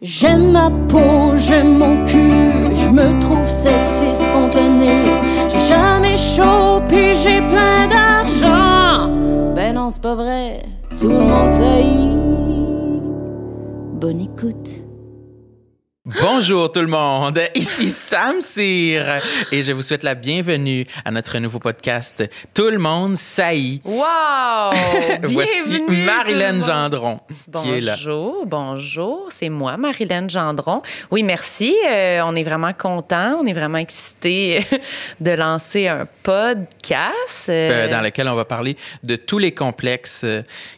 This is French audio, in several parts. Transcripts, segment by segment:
J'aime ma peau, j'aime mon cul, je me trouve sexy spontané. J'ai jamais chaud, Bonjour tout le monde, ici Sam Cyr et je vous souhaite la bienvenue à notre nouveau podcast Tout le monde saillit. Wow! Voici Marilyn. Gendron qui est là. Bonjour, bonjour, c'est moi, Marilyn Gendron. Oui, merci. euh, on est vraiment content, on est vraiment excités de lancer un podcast. euh, Euh, dans lequel on va parler de tous les complexes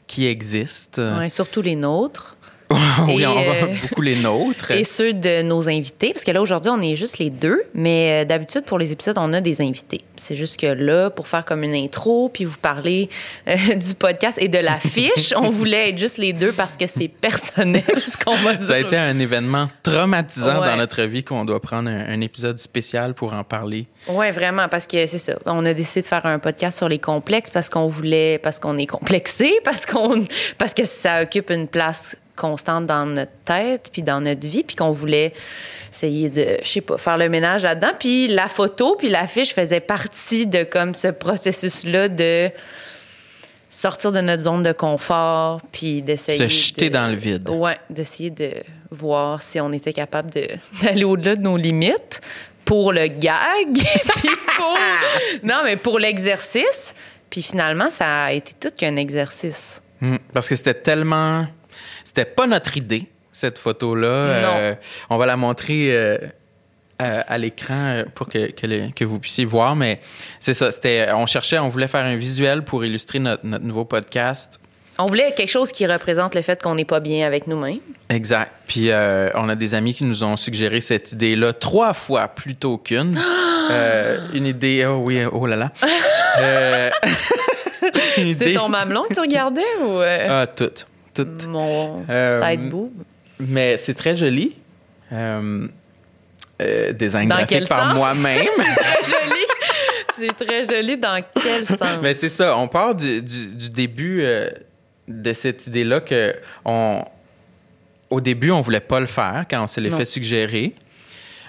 qui existent. ouais, surtout les nôtres. oui, on va euh, beaucoup les nôtres. Et ceux de nos invités, parce que là, aujourd'hui, on est juste les deux, mais euh, d'habitude, pour les épisodes, on a des invités. C'est juste que là, pour faire comme une intro, puis vous parler euh, du podcast et de l'affiche, on voulait être juste les deux parce que c'est personnel ce qu'on va dire. Ça a été un événement traumatisant Ouais. dans notre vie qu'on doit prendre un, un épisode spécial pour en parler. Oui, vraiment, parce que c'est ça. On a décidé de faire un podcast sur les complexes parce qu'on voulait, parce qu'on est complexé, parce qu'on, parce que ça occupe une place constante dans notre tête, puis dans notre vie, puis qu'on voulait essayer de, je sais pas, faire le ménage là-dedans. Puis la photo, puis l'affiche faisaient partie de comme ce processus-là de sortir de notre zone de confort, puis d'essayer Se jeter de- dans le vide. Ouais, d'essayer de voir si on était capable d'aller au-delà de nos limites pour le gag, puis pour... Non, mais pour l'exercice. Puis finalement, ça a été tout qu'un exercice. Hmm, Parce que c'était tellement. C'était pas notre idée, cette photo-là. Euh, on va la montrer euh, à, à l'écran euh, pour que, que, le- que vous puissiez voir. Mais c'est ça. C'était, on cherchait, on voulait faire un visuel pour illustrer notre, notre nouveau podcast. On voulait quelque chose qui représente le fait qu'on n'est pas bien avec nous-mêmes. Exact. Puis euh, on a des amis qui nous ont suggéré cette idée-là trois fois plutôt qu'une. Euh, une idée. Oh oui, oh là là. Euh, C'était idée- ton mamelon que tu regardais ou Ah, toutes. Toutes. mon Euh, side boob? Mais c'est très joli. Euh, euh, design Dans graphique quel par moi-même. C'est très joli. C'est très joli dans quel sens? Mais c'est ça, on part du, du- du début euh, de cette idée-là que on, au début, on voulait pas le faire quand on se l'est fait suggérer.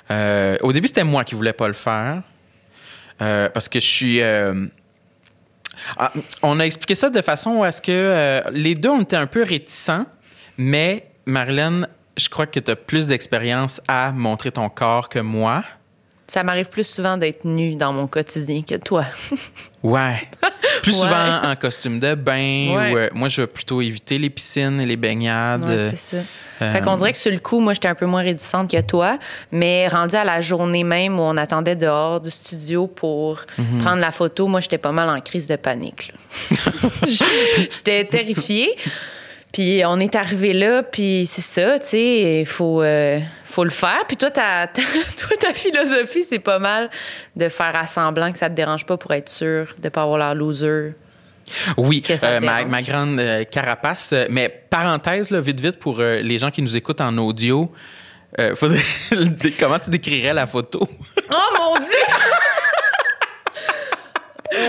Euh, au début, c'était moi qui voulais pas le faire euh, parce que je suis. Ah, on a expliqué ça de façon à ce que euh, les deux, on était un peu réticents, mais Marilyn, je crois que tu as plus d'expérience à montrer ton corps que moi. Ça m'arrive plus souvent d'être nue dans mon quotidien que toi. Ouais. Plus Ouais. souvent en costume de bain. Ouais. ou, euh, moi, je vais plutôt éviter les piscines et les baignades. Ouais, c'est ça. Euh, Fait qu'on dirait que sur le coup, moi, j'étais un peu moins réticente que toi, mais rendu à la journée même où on attendait dehors du studio pour Mhm. prendre la photo, moi, j'étais pas mal en crise de panique. j'étais terrifiée. Puis on est arrivé là, puis c'est ça, tu sais, il faut, euh, faut le faire. Puis toi, ta, ta- toi, ta philosophie, c'est pas mal de faire à semblant que ça te dérange pas pour être sûr de pas avoir l'air loser. Oui, euh, ma, grande euh, carapace. mais parenthèse, là, vite, vite, pour les gens qui nous écoutent en audio, faudrait- comment tu décrirais la photo? Oh mon Dieu!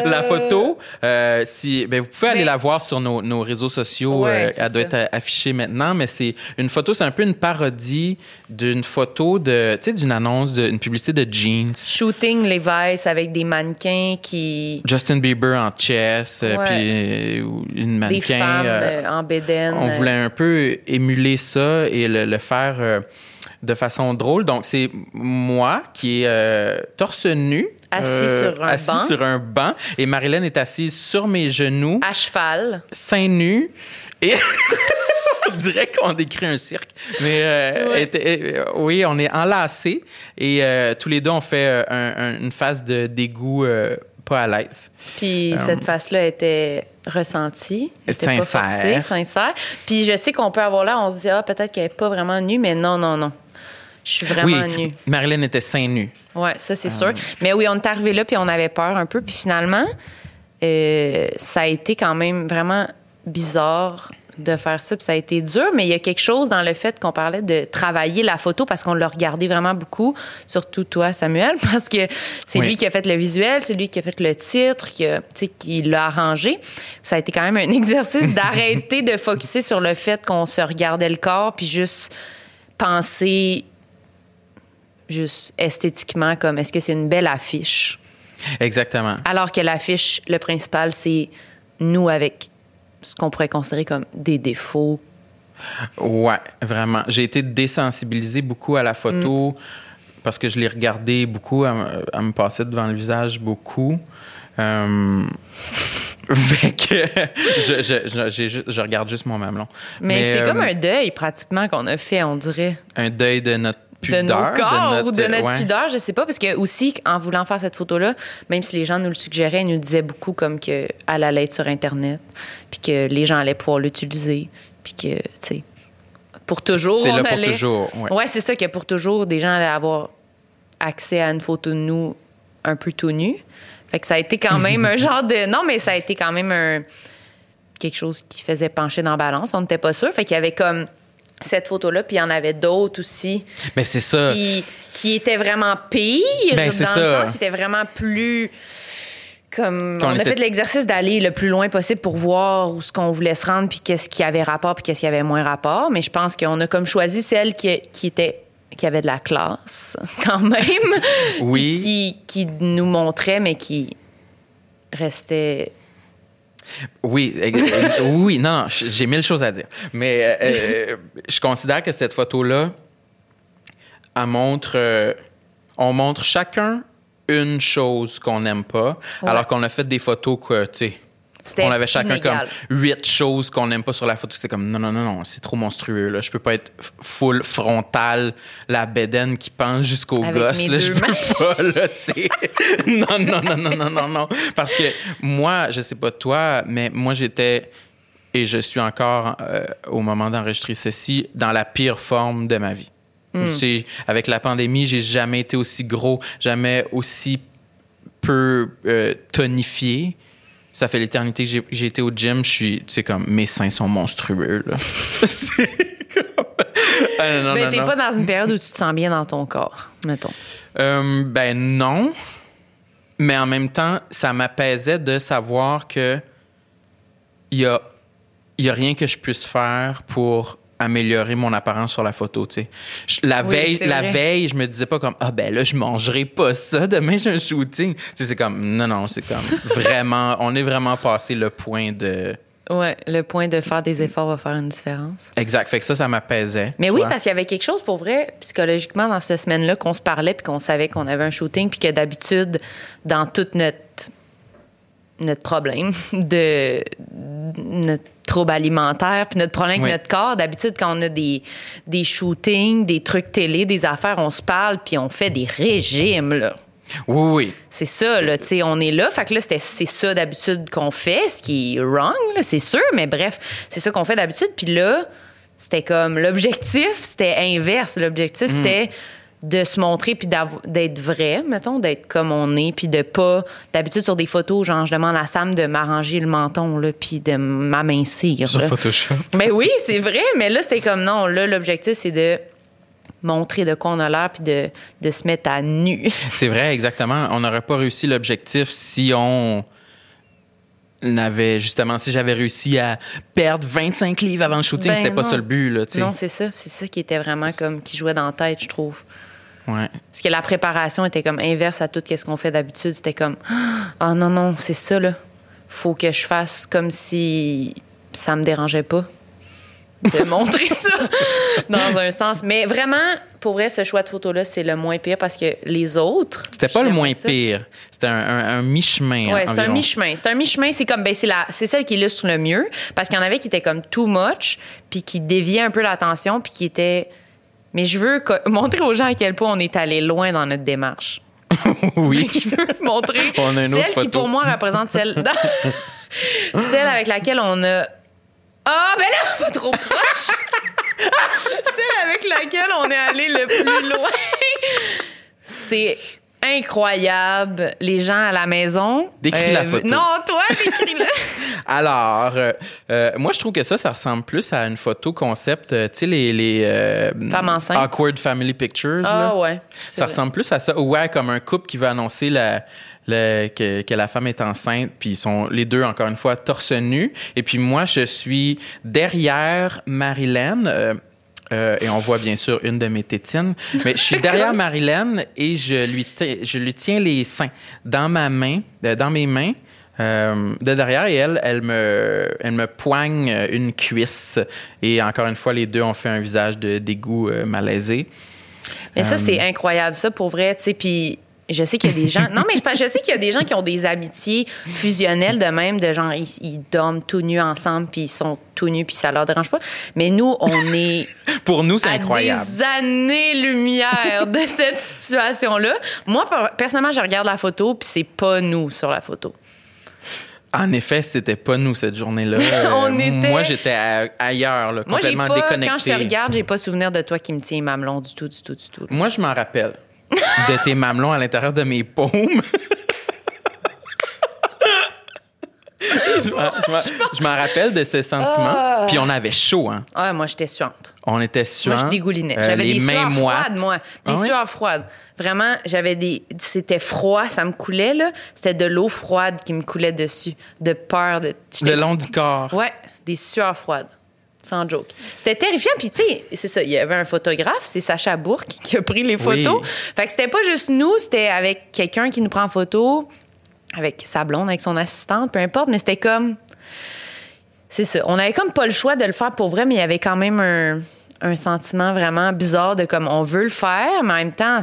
La photo, euh, si, ben, vous pouvez aller la voir sur nos, nos réseaux sociaux. Ouais, euh, elle doit ça. être affichée maintenant, mais c'est une photo, c'est un peu une parodie d'une photo de, tu sais, d'une annonce, d'une publicité de jeans. Shooting Levi's avec des mannequins qui. Justin Bieber en chess, euh, Ouais. puis euh, une des mannequin. femmes euh, euh, en bédaine. on voulait un peu émuler ça et le, le faire euh, de façon drôle. Donc, c'est moi qui est euh, torse nu. Assis euh, sur un assis banc. sur un banc. Et Marilyn est assise sur mes genoux, à cheval. seins nus. Et on dirait qu'on décrit un cirque. Mais euh, Ouais. euh, oui, on est enlacés. Et euh, tous les deux, on fait un- un- une phase de dégoût euh, pas à l'aise. Puis cette face-là était ressentie. C'était pas Sincère. forcée, sincère. Puis je sais qu'on peut avoir là, on se dit, ah, peut-être qu'elle est pas vraiment nue, mais non, non, non. Je suis vraiment oui, nue. Marilyn était seins nus. Ouais, ça, Euh. c'est sûr. Mais oui, on est arrivé là, puis on avait peur un peu. Puis finalement, euh, ça a été quand même vraiment bizarre de faire ça, puis ça a été dur, mais il y a quelque chose dans le fait qu'on parlait de travailler la photo parce qu'on l'a regardé vraiment beaucoup, surtout toi, Samuel, parce que c'est Oui. lui qui a fait le visuel, c'est lui qui a fait le titre, qui, a- tu sais, qui l'a arrangé. Ça a été quand même un exercice d'arrêter de focuser sur le fait qu'on se regardait le corps, puis juste penser juste esthétiquement comme est-ce que c'est une belle affiche? Exactement. Alors que l'affiche, le principal, c'est nous avec ce qu'on pourrait considérer comme des défauts. Ouais, vraiment. J'ai été désensibilisé beaucoup à la photo parce que je l'ai regardé beaucoup, à, me- passer devant le visage beaucoup. Euh, fait que je, je, je, regarde juste mon mamelon. Mais, c'est euh, comme un deuil pratiquement qu'on a fait, on dirait. un deuil de notre de nos corps ou de notre ouais. pudeur, je sais pas, parce que aussi, en voulant faire cette photo-là, même si les gens nous le suggéraient, ils nous disaient beaucoup comme qu'elle allait être sur Internet, puis que les gens allaient pouvoir l'utiliser, puis que, tu sais, pour toujours, C'est là pour allait... toujours. Ouais. Ouais, c'est ça, que pour toujours, des gens allaient avoir accès à une photo de nous un peu tout nus. Fait que ça a été quand même un genre de... Non, mais ça a été quand même un... quelque chose qui faisait pencher dans la balance. On n'était pas sûr. Fait qu'il y avait comme cette photo-là, puis il y en avait d'autres aussi Mais c'est ça. qui, qui étaient vraiment pires, Ben, dans c'est le ça. sens qui étaient vraiment plus... Comme on a était- fait l'exercice d'aller le plus loin possible pour voir où ce qu'on voulait se rendre puis qu'est-ce qui avait rapport puis qu'est-ce qui avait moins rapport. Mais je pense qu'on a comme choisi celle qui, qui était qui avait de la classe quand même. Oui. Qui nous montrait mais qui restait. Oui, oui, non, non, j'ai mille choses à dire. Mais euh, euh, je considère que cette photo-là, elle montre. euh, on montre chacun une chose qu'on n'aime pas, Ouais. alors qu'on a fait des photos que, tu sais. On avait chacun inégal. comme huit choses qu'on n'aime pas sur la photo. C'était comme non, non, non, non, c'est trop monstrueux. Là. Je peux pas être full frontal, la bédaine qui pense jusqu'au gosse. Là, je peux pas, là, non, non, non, non, non, non, non. Parce que moi, je sais pas toi, mais moi, j'étais et je suis encore euh, au moment d'enregistrer ceci dans la pire forme de ma vie. Sais, avec la pandémie, j'ai jamais été aussi gros, jamais aussi peu euh, tonifié. Ça fait l'éternité que j'ai- été au gym. Je suis, tu sais, comme mes seins sont monstrueux. Là. c'est comme. Ah, non, Ben, t'es pas dans une période où tu te sens bien dans ton corps, mettons. Euh, ben non. Mais en même temps, ça m'apaisait de savoir que il y a, il y a rien que je puisse faire pour améliorer mon apparence sur la photo, tu sais. Je- La Oui, veille, la vrai. veille, je me disais pas comme ah ben là je mangerai pas ça demain j'ai un shooting. Tu sais c'est comme non non, c'est comme vraiment on est vraiment passé le point de Ouais, le point de faire des efforts va faire une différence. exact. Fait que ça ça m'apaisait. Mais oui, parce qu'il y avait quelque chose pour vrai, psychologiquement, dans cette semaine-là, qu'on se parlait puis qu'on savait qu'on avait un shooting, puis que d'habitude, dans tout notre, notre problème de notre trouble alimentaire, puis notre problème Oui. avec notre corps, d'habitude, quand on a des, des shootings, des trucs télé, des affaires, on se parle, puis on fait des régimes, là. Oui oui. C'est ça, là, tu sais, on est là. Fait que là, c'était- c'est ça d'habitude qu'on fait, ce qui est wrong, c'est sûr, mais bref, c'est ça qu'on fait d'habitude. Puis là, c'était comme l'objectif, c'était inverse. L'objectif, c'était de se montrer puis d'être vrai, mettons, d'être comme on est, puis de pas. D'habitude, sur des photos, genre, je demande à Sam de m'arranger le menton, là, puis de m'amincir. Sur là. Photoshop. Ben oui, c'est vrai, mais là, c'était comme non. Là, l'objectif, c'est de montrer de quoi on a l'air puis de, de se mettre à nu. C'est vrai, exactement. On n'aurait pas réussi l'objectif si on n'avait justement, si j'avais réussi à perdre 25 livres avant le shooting, Ben c'était pas ça le but, là, tu sais. Non, c'est ça. C'est ça qui était vraiment comme qui jouait dans la tête, je trouve. Ouais. Parce que la préparation était comme inverse à tout ce qu'on fait d'habitude. C'était comme Ah non, non, c'est ça, là. Faut que je fasse comme si ça me dérangeait pas de montrer ça dans un sens. Mais vraiment, pour vrai, ce choix de photo-là, c'est le moins pire parce que les autres. C'était pas le moins ça. pire. C'était un, un- un mi-chemin. Ouais, c'est un mi-chemin. C'est un mi-chemin, c'est comme ben c'est la c'est celle qui illustre le mieux parce qu'il y en avait qui étaient comme too much puis qui déviaient un peu l'attention puis qui étaient mais je veux montrer aux gens à quel point on est allé loin dans notre démarche. oui. Je veux montrer On a une celle autre qui pour moi représente celle celle avec laquelle on a ah, ben là, pas trop proche! Celle avec laquelle on est allé le plus loin. C'est incroyable. Les gens à la maison. Euh, Décris la photo. Non, toi, décris-le. Alors, euh, euh, moi, je trouve que ça, ça ressemble plus à une photo concept, euh, tu sais, les, les euh, Femme enceinte. awkward family pictures. Ah là. ouais. Ça vrai. ressemble plus à ça. Ouais, comme un couple qui va annoncer la, le- que, que la femme est enceinte, puis ils sont les deux, encore une fois, torse nu. Et puis moi, je suis derrière Marilyn. Euh, et on voit bien sûr une de mes tétines. Mais je suis derrière Marilyn et je lui, je lui tiens les seins dans ma main, euh, dans mes mains. euh, de derrière et elle, elle me, elle me poigne une cuisse et encore une fois les deux ont fait un visage de dégoût euh, malaisé. Mais ça, c'est incroyable, ça, pour vrai, tu sais, puis je sais qu'il y a des gens... Non, mais je, je sais qu'il y a des gens qui ont des amitiés fusionnelles de même, de genre, ils, ils dorment tout nus ensemble, puis ils sont tout nus, puis ça leur dérange pas. Mais nous, on est Pour nous, c'est incroyable. des années-lumière de cette situation-là. Moi, per- personnellement, je regarde la photo, puis c'est pas nous sur la photo. En effet, c'était pas nous cette journée-là. On Euh, était- Moi, j'étais ailleurs, là, Moi, complètement pas... déconnecté. Quand je te regarde, j'ai pas souvenir de toi qui me tient les mamelons du tout, du tout, du tout. Moi, je m'en rappelle de tes mamelons à l'intérieur de mes paumes. je m'en- rappelle de ce sentiment. Puis on avait chaud, hein. Ah, moi, j'étais suante. On était suants. Moi, je dégoulinais. euh, J'avais des mains sueurs moites. froides, moi. Des Ah oui? sueurs froides. Vraiment, j'avais des. C'était froid, ça me coulait, là. C'était de l'eau froide qui me coulait dessus, de peur. De, Le long du corps. Ouais, des sueurs froides. Sans joke. C'était terrifiant. Puis, tu sais, c'est ça. Il y avait un photographe, c'est Sacha Bourque qui a pris les photos. Oui. Fait que c'était pas juste nous, c'était avec quelqu'un qui nous prend en photo, avec sa blonde, avec son assistante, peu importe, mais c'était comme. C'est ça. On avait comme pas le choix de le faire pour vrai, mais il y avait quand même un, un sentiment vraiment bizarre de comme on veut le faire, mais en même temps,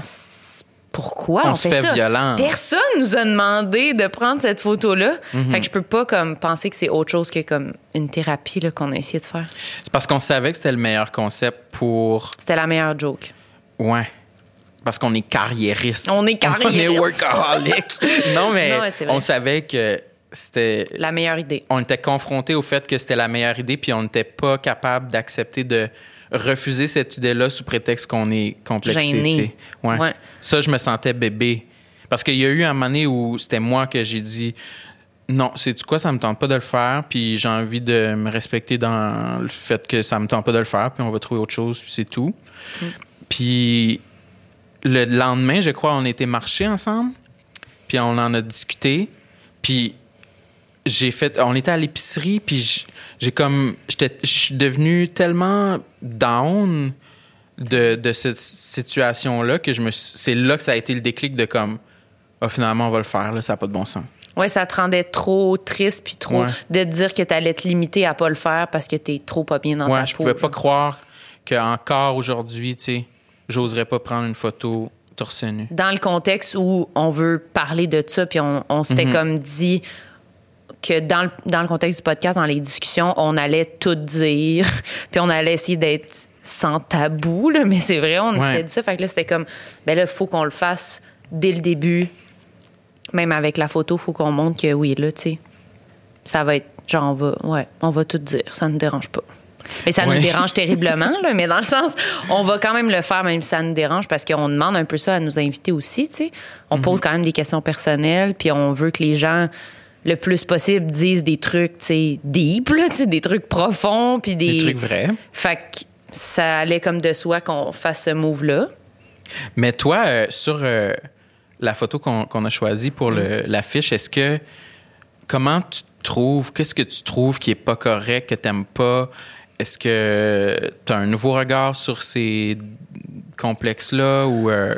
pourquoi on, On se fait ça? violence. Personne nous a demandé de prendre cette photo-là. Mhm. Fait que je peux pas comme penser que c'est autre chose que comme une thérapie là, qu'on a essayé de faire. C'est parce qu'on savait que c'était le meilleur concept pour. C'était la meilleure joke. Ouais. Parce qu'on est carriériste. On est carriériste. On est workaholic. non, mais, Non, vrai. on savait que c'était. La meilleure idée. On était confronté au fait que c'était la meilleure idée, puis on n'était pas capable d'accepter de refuser cette idée-là sous prétexte qu'on est complexé. Ouais. Ouais. Ça, je me sentais bébé. Parce qu'il y a eu un moment donné où c'était moi que j'ai dit non, c'est quoi, ça me tente pas de le faire, puis j'ai envie de me respecter dans le fait que ça me tente pas de le faire, puis on va trouver autre chose, puis c'est tout. Mm. Puis le lendemain, je crois, on était marché ensemble, puis on en a discuté, puis j'ai fait on était à l'épicerie puis j'ai comme j'étais je suis devenu tellement down de, de cette situation là que je me c'est là que ça a été le déclic de comme ah, finalement on va le faire là ça n'a pas de bon sens Ouais, ça te rendait trop triste puis trop Ouais. de te dire que t'allais te limiter à pas le faire parce que t'es trop pas bien dans ouais ta je peau. pouvais pas croire que encore aujourd'hui tu sais j'oserais pas prendre une photo torse nu Dans le contexte où on veut parler de ça, puis on, on s'était Mhm. comme dit que dans le, dans le contexte du podcast, dans les discussions, on allait tout dire, puis on allait essayer d'être sans tabou, là, mais c'est vrai, on Ouais. s'était dit ça. Fait que là, c'était comme, ben là, il faut qu'on le fasse dès le début. Même avec la photo, il faut qu'on montre que oui, là, tu sais, ça va être, genre, on va, ouais, on va tout dire, ça ne nous dérange pas. Mais ça Ouais. nous dérange terriblement, là, mais dans le sens, on va quand même le faire, même si ça nous dérange, parce qu'on demande un peu ça à nos invités aussi, tu sais. On Mhm. pose quand même des questions personnelles, puis on veut que les gens, le plus possible, disent des trucs, tu sais, deep, là, des trucs profonds, puis des... des trucs vrais Fait que ça allait comme de soi qu'on fasse ce move-là. Mais toi, euh, sur euh, la photo qu'on qu'on a choisie pour le- l'affiche, est-ce que. Comment tu trouves? Qu'est-ce que tu trouves qui est pas correct, que t'aimes pas? Est-ce que tu as un nouveau regard sur ces complexes-là ou. euh,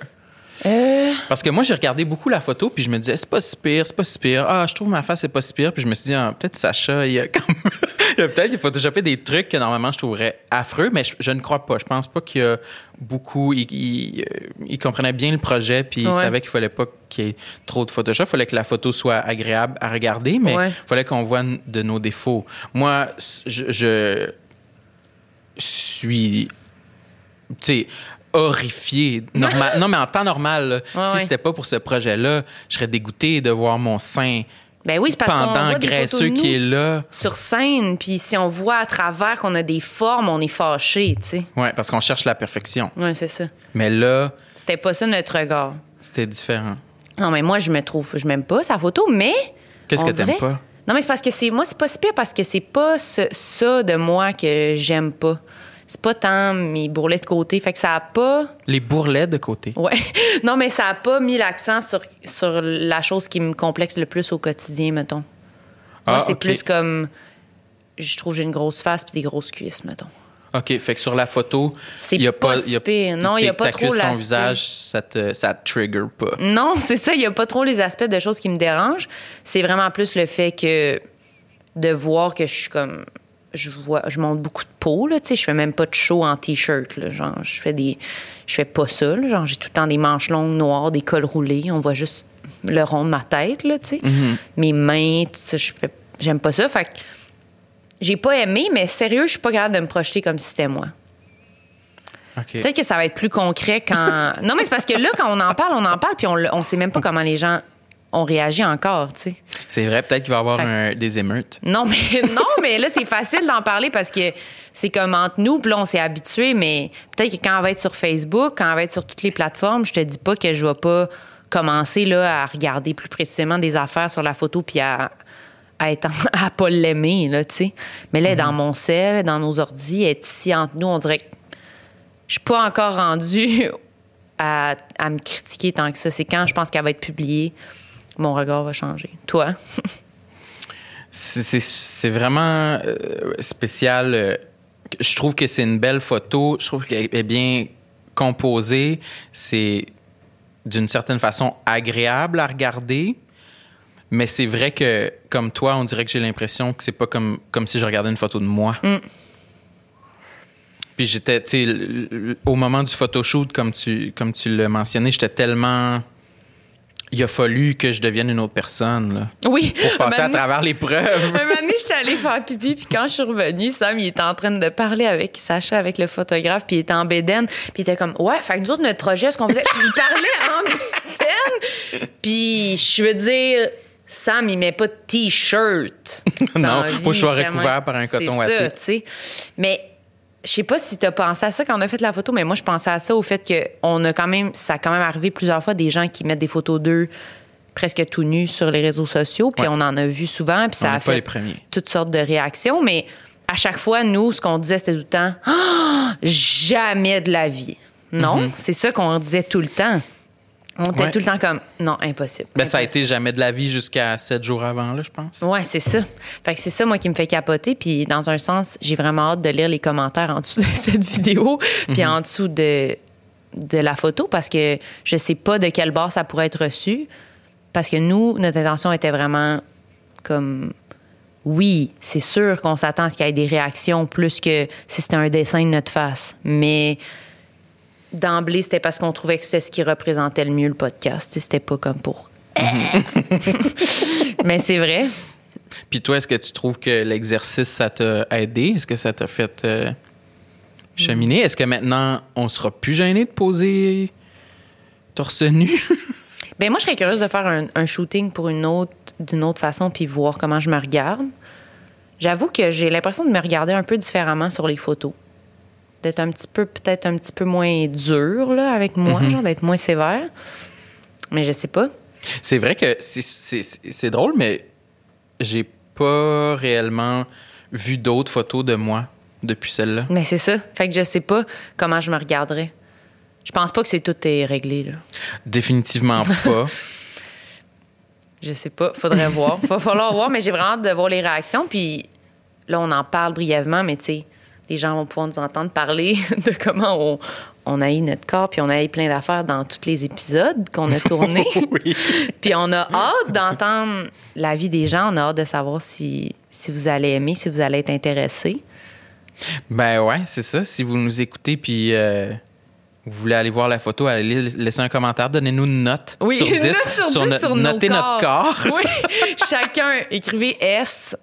Parce que moi, j'ai regardé beaucoup la photo, puis je me disais, c'est pas si pire, c'est pas si pire. Ah, je trouve ma face, c'est pas si pire. Puis je me suis dit, ah, peut-être Sacha, il y a comme. il y a peut-être, il photoshopé des trucs que normalement je trouverais affreux, mais je, je ne crois pas. Je pense pas qu'il y a beaucoup. Il, il, euh, il comprenait bien le projet, puis il Ouais. savait qu'il fallait pas qu'il y ait trop de Photoshop. Il fallait que la photo soit agréable à regarder, mais il Ouais. fallait qu'on voit de nos défauts. Moi, je, je suis tu sais, horrifié. Normal, non, mais en temps normal, là, Ouais, si c'était pas pour ce projet-là, je serais dégoûté de voir mon sein Ben oui, c'est parce qu'on pendant voit graisseux qui est là. sur scène, puis si on voit à travers qu'on a des formes, on est fâché, tu sais. Ouais, parce qu'on cherche la perfection. Ouais, c'est ça. Mais là, C'était pas ça notre regard. c'était différent. Non, mais moi, je me trouve, je m'aime pas sa photo, mais. Qu'est-ce que t'aimes pas? Non, mais c'est parce que c'est. Moi, c'est pas si pire parce que c'est pas ce- ça de moi que j'aime pas. C'est pas tant mes bourrelets de côté. Fait que ça a pas. Les bourrelets de côté. Ouais. Non, mais ça a pas mis l'accent sur, sur la chose qui me complexe le plus au quotidien, mettons. Moi, Ah, c'est plus comme. Je trouve que j'ai une grosse face puis des grosses cuisses, mettons. OK, fait que sur la photo, il y a pas pas, y a-. Non, il y a pas trop ton visage, ça te, ça te trigger pas. Non, c'est ça. Il n'y a pas trop les aspects de choses qui me dérangent. C'est vraiment plus le fait que de voir que je suis comme. Je vois, je monte beaucoup de peau, là. Tu sais, je fais même pas de show en T-shirt, là. Genre, je fais des. Je fais pas ça, là. Genre, j'ai tout le temps des manches longues noires, des cols roulés. On voit juste le rond de ma tête, là, tu sais. Mes mains, tout ça, je fais. J'aime pas ça. Fait que j'ai pas aimé, mais sérieux, je suis pas capable de me projeter comme si c'était moi. Peut-être que ça va être plus concret quand. Non, mais c'est parce que là, quand on en parle, on en parle, puis on, on sait même pas comment les gens ont réagi encore, tu sais. C'est vrai, peut-être qu'il va y avoir un- des émeutes. Non, mais non, mais là, c'est facile d'en parler parce que c'est comme entre nous, puis là, on s'est habitué, mais peut-être que quand on va être sur Facebook, quand on va être sur toutes les plateformes, je te dis pas que je vais pas commencer là, à regarder plus précisément des affaires sur la photo puis à, à être en- à pas l'aimer, là, tu sais. Mais là, dans mon sel, dans nos ordis, elle est ici entre nous, on dirait que je suis pas encore rendue à, à me critiquer tant que ça. C'est quand je pense qu'elle va être publiée, mon regard va changer. Toi? C'est- vraiment euh, spécial. euh, Je trouve que c'est une belle photo. Je trouve qu'elle est bien composée. C'est d'une certaine façon agréable à regarder. Mais c'est vrai que, comme toi, on dirait que j'ai l'impression que c'est pas comme, comme si je regardais une photo de moi. Puis j'étais, tu sais, au moment du photoshoot, comme tu, comme tu l'as mentionné, j'étais tellement. Il a fallu que je devienne une autre personne, là, Oui. pour passer à travers l'épreuve. Un moment donné, j'étais allée faire pipi, puis quand je suis revenue, Sam, il était en train de parler avec Sacha, avec le photographe, puis il était en bédaine, puis il était comme, ouais, fait que nous autres, notre projet, ce qu'on faisait, puis il parlait en bédaine, puis je veux dire, Sam, il met pas de t-shirt. Non, faut que je sois recouvert par un coton C'est ça, watté. tu sais. Mais je sais pas si t'as pensé à ça quand on a fait la photo, mais moi, je pensais à ça au fait que on a quand même, ça a quand même arrivé plusieurs fois des gens qui mettent des photos d'eux presque tout nus sur les réseaux sociaux, puis Ouais. on en a vu souvent, puis ça a fait toutes sortes de réactions, mais à chaque fois, nous, ce qu'on disait, c'était tout le temps Ah, jamais de la vie. Non, c'est ça qu'on disait tout le temps. On était. Ouais. tout le temps comme non, impossible. Ben, ça a été jamais de la vie jusqu'à sept jours avant, là, je pense. Ouais, c'est ça. Fait que c'est ça, moi, qui me fait capoter. Puis, dans un sens, j'ai vraiment hâte de lire les commentaires en dessous de cette vidéo, puis en dessous de, de la photo, parce que je sais pas de quelle bord ça pourrait être reçu. Parce que nous, notre intention était vraiment comme. Oui, c'est sûr qu'on s'attend à ce qu'il y ait des réactions plus que si c'était un dessin de notre face. Mais d'emblée, c'était parce qu'on trouvait que c'était ce qui représentait le mieux le podcast. C'était pas comme pour. Mais c'est vrai. Puis toi, est-ce que tu trouves que l'exercice, ça t'a aidé? Est-ce que ça t'a fait euh, cheminer? Est-ce que maintenant, on sera plus gêné de poser torse nu? Ben moi, je serais curieuse de faire un, un shooting pour une autre, d'une autre façon, puis voir comment je me regarde. J'avoue que j'ai l'impression de me regarder un peu différemment sur les photos. D'être un petit peu, peut-être un petit peu moins dur, là, avec moi, genre d'être moins sévère. Mais je sais pas. c'est vrai que c'est drôle, mais j'ai pas réellement vu d'autres photos de moi depuis celle-là. Mais c'est ça. Fait que je sais pas comment je me regarderais. Je pense pas que c'est tout est réglé, là. Définitivement pas. Je sais pas, faudrait voir. Va falloir voir, mais j'ai vraiment hâte de voir les réactions. Puis là, on en parle brièvement, mais tu sais, les gens vont pouvoir nous entendre parler de comment on, on haït notre corps, puis on haït plein d'affaires dans tous les épisodes qu'on a tournés. oui. puis on a hâte d'entendre la vie des gens. On a hâte de savoir si, si vous allez aimer, si vous allez être intéressés. Ben ouais, c'est ça. Si vous nous écoutez puis euh, vous voulez aller voir la photo, allez laisser un commentaire, donnez-nous une note Oui, sur 10. une note sur 10 no- sur nos notez notre corps. Oui, chacun écrivez S,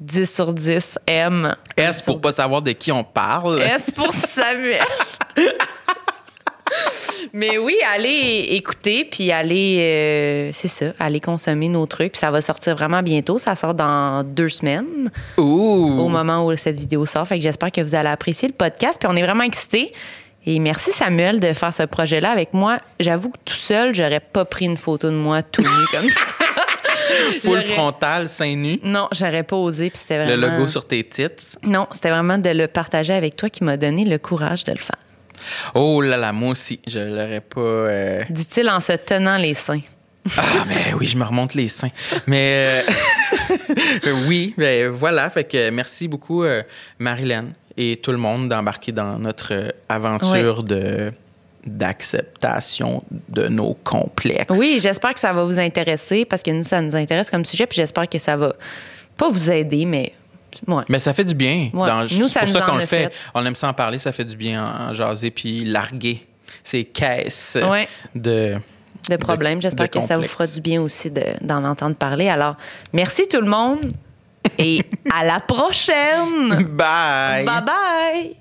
10 sur 10, M. S pour pas savoir de qui on parle. S pour Samuel. Mais oui, allez écouter, puis allez, euh, c'est ça, allez consommer nos trucs. Puis ça va sortir vraiment bientôt. Ça sort dans deux semaines au moment où cette vidéo sort. Fait que j'espère que vous allez apprécier le podcast. Puis on est vraiment excités. Et merci Samuel de faire ce projet-là avec moi. J'avoue que tout seul, j'aurais pas pris une photo de moi tout nu comme ça. Full frontal, seins nus. Non, j'aurais pas osé. Puis c'était Le vraiment. logo sur tes tits. Non, c'était vraiment de le partager avec toi qui m'a donné le courage de le faire. Oh là là, moi aussi, je l'aurais pas. euh, Dit-il en se tenant les seins. Ah, mais oui, je me remonte les seins. Mais euh, oui, ben voilà. Fait que merci beaucoup, euh, Marilyn. et tout le monde d'embarquer dans notre euh, aventure de d'acceptation de nos complexes. Oui, j'espère que ça va vous intéresser parce que nous, ça nous intéresse comme sujet, puis j'espère que ça va pas vous aider, mais. Ouais. Mais ça fait du bien. Ouais. Dans- Nous, ça c'est pour nous ça qu'on le fait. fait. On aime ça en parler, ça fait du bien en, en jaser puis larguer ces caisses Ouais. de. de problèmes. J'espère que ça vous fera du bien aussi de- d'en entendre parler. Alors, merci tout le monde et à la prochaine. Bye! Bye bye.